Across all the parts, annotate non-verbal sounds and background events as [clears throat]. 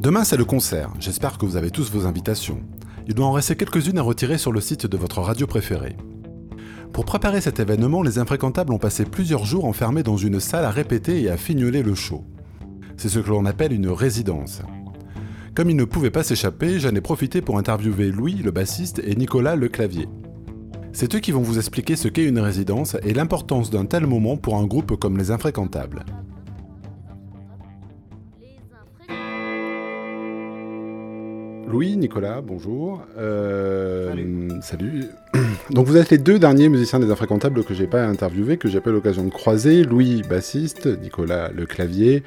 Demain, c'est le concert. J'espère que vous avez tous vos invitations. Il doit en rester quelques-unes à retirer sur le site de votre radio préférée. Pour préparer cet événement, les infréquentables ont passé plusieurs jours enfermés dans une salle à répéter et à fignoler le show. C'est ce que l'on appelle une résidence. Comme ils ne pouvaient pas s'échapper, j'en ai profité pour interviewer Louis, le bassiste, et Nicolas, le clavier. C'est eux qui vont vous expliquer ce qu'est une résidence et l'importance d'un tel moment pour un groupe comme les infréquentables. Louis, Nicolas, bonjour. Euh, salut. [clears throat] Donc vous êtes les deux derniers musiciens des Infréquentables que j'ai pas interviewés, que j'ai pas eu l'occasion de croiser. Louis, bassiste, Nicolas, le clavier.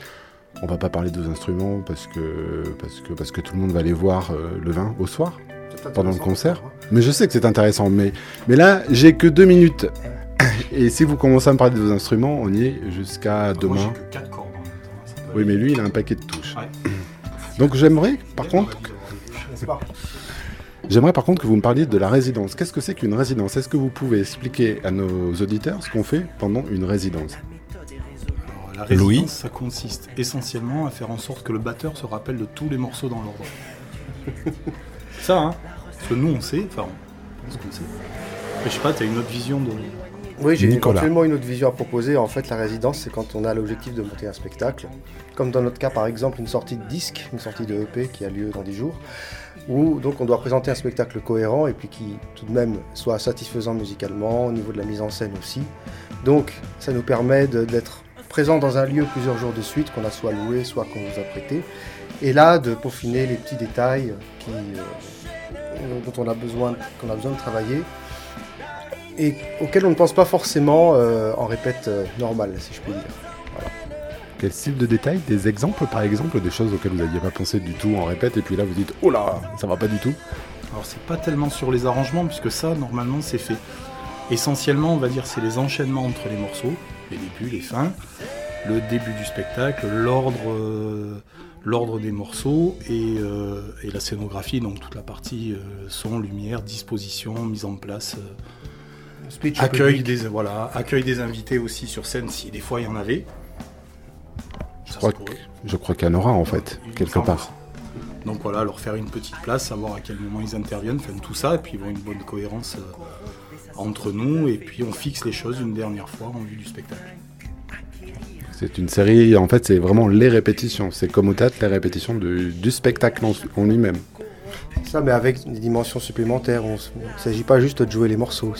On va pas parler de vos instruments parce que, parce que, parce que tout le monde va aller voir euh, le vin au soir, pendant le concert. Mais je sais que c'est intéressant. Mais, mais là, j'ai que deux minutes. [clears throat] Et si vous commencez à me parler de vos instruments, on y est jusqu'à demain. Moi, que 4 cordes. en même temps, ça peut Oui, mais lui, il a un paquet de touches. Ouais. Donc j'aimerais, par contre, J'aimerais par contre que vous me parliez de la résidence. Qu'est-ce que c'est qu'une résidence? Est-ce que vous pouvez expliquer à nos auditeurs ce qu'on fait pendant une résidence? Alors, la résidence, Louis ça consiste essentiellement à faire en sorte que le batteur se rappelle de tous les morceaux dans l'ordre. ça, hein Parce que nous, on sait, enfin, on pense qu'on sait. Mais je sais pas, t'as une autre vision de... Oui, j'ai éventuellement une autre vision à proposer. En fait, la résidence, c'est quand on a l'objectif de monter un spectacle. Comme dans notre cas, par exemple, une sortie de disque, une sortie de EP qui a lieu dans 10 jours, où donc on doit présenter un spectacle cohérent et puis qui tout de même soit satisfaisant musicalement, au niveau de la mise en scène aussi. Donc, ça nous permet d'être présent dans un lieu plusieurs jours de suite, qu'on a soit loué, soit qu'on nous a prêté. Et là, de peaufiner les petits détails qui, euh, dont on a besoin, qu'on a besoin de travailler et auquel on ne pense pas forcément euh, en répète euh, normale, si je puis dire. Quel style de détails Des exemples par exemple Des choses auxquelles vous n'aviez pas pensé du tout en répète et puis là vous dites Oh là, ça va pas du tout Alors, c'est pas tellement sur les arrangements, puisque ça, normalement, c'est fait. Essentiellement, on va dire, c'est les enchaînements entre les morceaux, les débuts, les fins, le début du spectacle, l'ordre... euh, l'ordre des morceaux et, euh, et la scénographie, donc toute la partie euh, son, lumière, disposition, mise en place, euh, Speech accueil public. des voilà, accueil des invités aussi sur scène si des fois il y en avait. Je crois que- Je crois qu'il y en aura en fait, quelque part. Donc voilà, leur faire une petite place, savoir à quel moment ils interviennent, enfin tout ça, et puis avoir une bonne cohérence euh, entre nous, et puis on fixe les choses une dernière fois en vue du spectacle. C'est une série, en fait c'est vraiment les répétitions. C'est comme au théâtre, les répétitions du spectacle en, en lui-même. Ça, mais avec des dimensions supplémentaires. Il ne s'agit pas juste de jouer les morceaux, il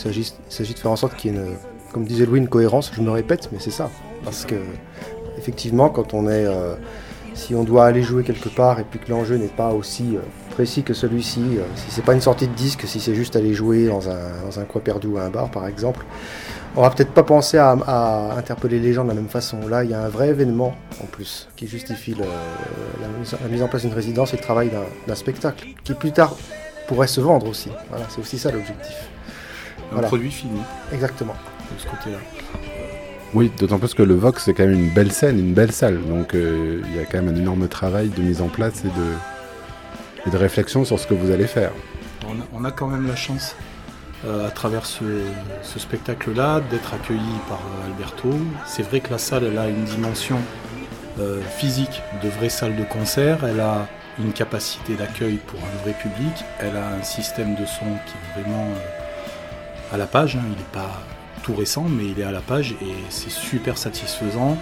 s'agit de faire en sorte qu'il y ait, une, comme disait Louis, une cohérence. Je me répète, mais c'est ça. Parce que, effectivement, quand on est. euh, si on doit aller jouer quelque part et puis que l'enjeu n'est pas aussi euh, précis que celui-ci, euh, si c'est pas une sortie de disque, si c'est juste aller jouer dans un, dans un coin perdu ou un bar par exemple, on va peut-être pas penser à, à interpeller les gens de la même façon. Là, il y a un vrai événement en plus qui justifie le- la, mise, la mise en place d'une résidence et le travail d'un d'un spectacle qui plus tard pourrait se vendre aussi. Voilà, c'est aussi ça l'objectif. Un Voilà. produit fini Exactement. de ce côté-là. Oui, d'autant plus que le Vox c'est quand même une belle scène, une belle salle. Donc euh, il y a quand même un énorme travail de mise en place et de, et de réflexion sur ce que vous allez faire. On a, on a quand même la chance, à travers ce, spectacle-là, d'être accueilli par euh, Alberto. C'est vrai que la salle elle a une dimension euh, physique de vraie salle de concert, elle a une capacité d'accueil pour un vrai public, elle a un système de son qui est vraiment euh, à la page, hein. il n'est pas tout récent, mais il est à la page et c'est super satisfaisant.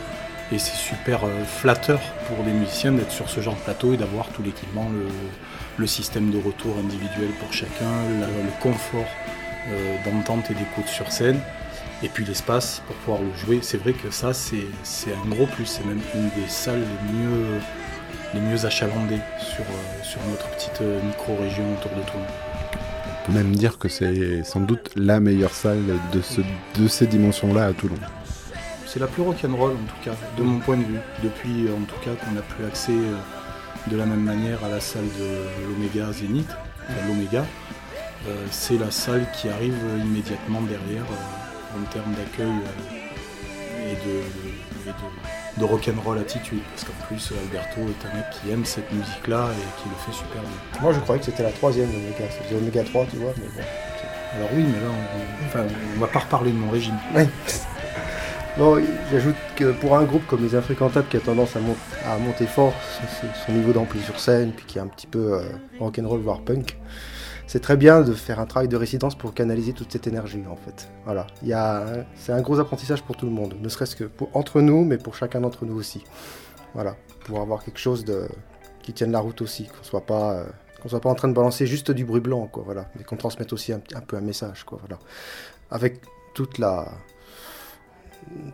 Et c'est super euh, flatteur pour les musiciens d'être sur ce genre de plateau et d'avoir tout l'équipement, le, système de retour individuel pour chacun, le confort euh, d'entente et d'écoute sur scène, et puis l'espace pour pouvoir le jouer. C'est vrai que ça, c'est un gros plus. C'est même une des salles les mieux, les mieux achalandées sur, euh, sur notre petite euh, micro-région autour de Toulon. On peut même dire que c'est sans doute la meilleure salle de, ce, de ces dimensions-là à Toulon. C'est la plus rock'n'roll en tout cas, de mon point de vue, depuis euh, en tout cas qu'on a pu accès euh, de la même manière à la salle de l'Oméga Zénith, l'Oméga. Euh, c'est la salle qui arrive immédiatement derrière euh, en termes d'accueil euh, et de, de, de rock'n'roll attitude. Parce qu'en plus, Alberto est un mec qui aime cette musique-là et qui le fait super bien. Moi, je croyais que c'était la troisième Oméga. C'était Oméga 3, tu vois, mais bon. Alors oui, mais là, on, enfin, on va pas reparler de mon régime. Oui. [laughs] Bon, j'ajoute que pour un groupe comme les Infréquentables qui a tendance à, mon- à monter fort son, son niveau d'ampli sur scène, puis qui est un petit peu euh, rock'n'roll voire punk, c'est très bien de faire un travail de résidence pour canaliser toute cette énergie en fait. Voilà, il c'est un gros apprentissage pour tout le monde, ne serait-ce que pour, entre nous, mais pour chacun d'entre nous aussi. Voilà, pour avoir quelque chose qui tienne la route aussi, qu'on soit pas euh, qu'on soit pas en train de balancer juste du bruit blanc, quoi. Voilà, mais qu'on transmette aussi un, peu un message, quoi. Voilà, avec toute la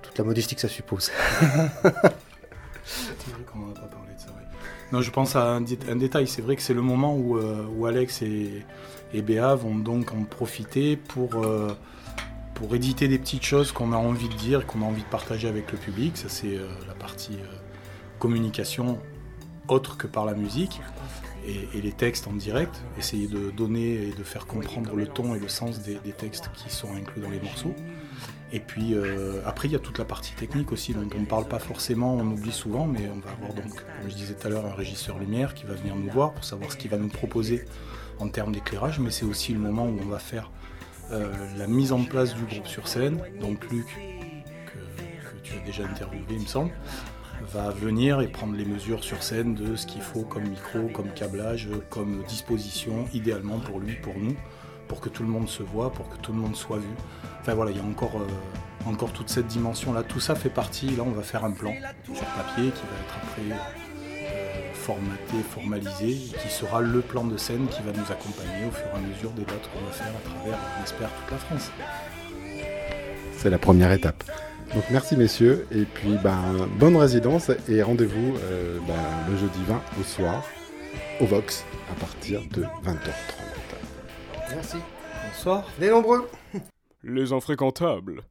toute la modestie que ça suppose. [laughs] Pas de ça. Non, je pense à un, dé- un détail. C'est vrai que c'est le moment où, euh, où Alex et, et Béa vont donc en profiter pour, euh, pour éditer des petites choses qu'on a envie de dire, qu'on a envie de partager avec le public. Ça, c'est euh, la partie communication autre que par la musique. Et, et les textes en direct, essayer de donner et de faire comprendre le ton et le sens des, des textes qui sont inclus dans les morceaux. Et puis euh, après, il y a toute la partie technique aussi, dont on ne parle pas forcément, on oublie souvent, mais on va avoir donc, comme je disais tout à l'heure, un régisseur lumière qui va venir nous voir pour savoir ce qu'il va nous proposer en termes d'éclairage, mais c'est aussi le moment où on va faire euh, la mise en place du groupe sur scène. Donc Luc, que, que tu as déjà interviewé, il me semble, va venir et prendre les mesures sur scène de ce qu'il faut comme micro, comme câblage, comme disposition, idéalement pour lui, pour nous, pour que tout le monde se voit, pour que tout le monde soit vu. Enfin voilà, il y a encore, euh, encore toute cette dimension-là. Tout ça fait partie, là on va faire un plan sur papier qui va être après euh, formaté, formalisé, qui sera le plan de scène qui va nous accompagner au fur et à mesure des dates qu'on va faire à travers, on espère, toute la France. C'est la première étape. Donc merci messieurs, et puis ben, bonne résidence et rendez-vous euh, ben, le jeudi 20 au soir au Vox à partir de 20h30. Merci. Bonsoir. Les nombreux. Les infréquentables.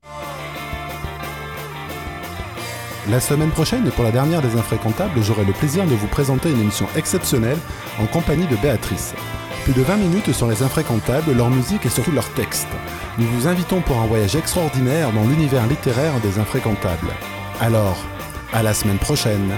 La semaine prochaine, pour la dernière des Infréquentables, j'aurai le plaisir de vous présenter une émission exceptionnelle en compagnie de Béatrice. Plus de 20 minutes sur les Infréquentables, leur musique et surtout leurs textes. Nous vous invitons pour un voyage extraordinaire dans l'univers littéraire des Infréquentables. Alors, à la semaine prochaine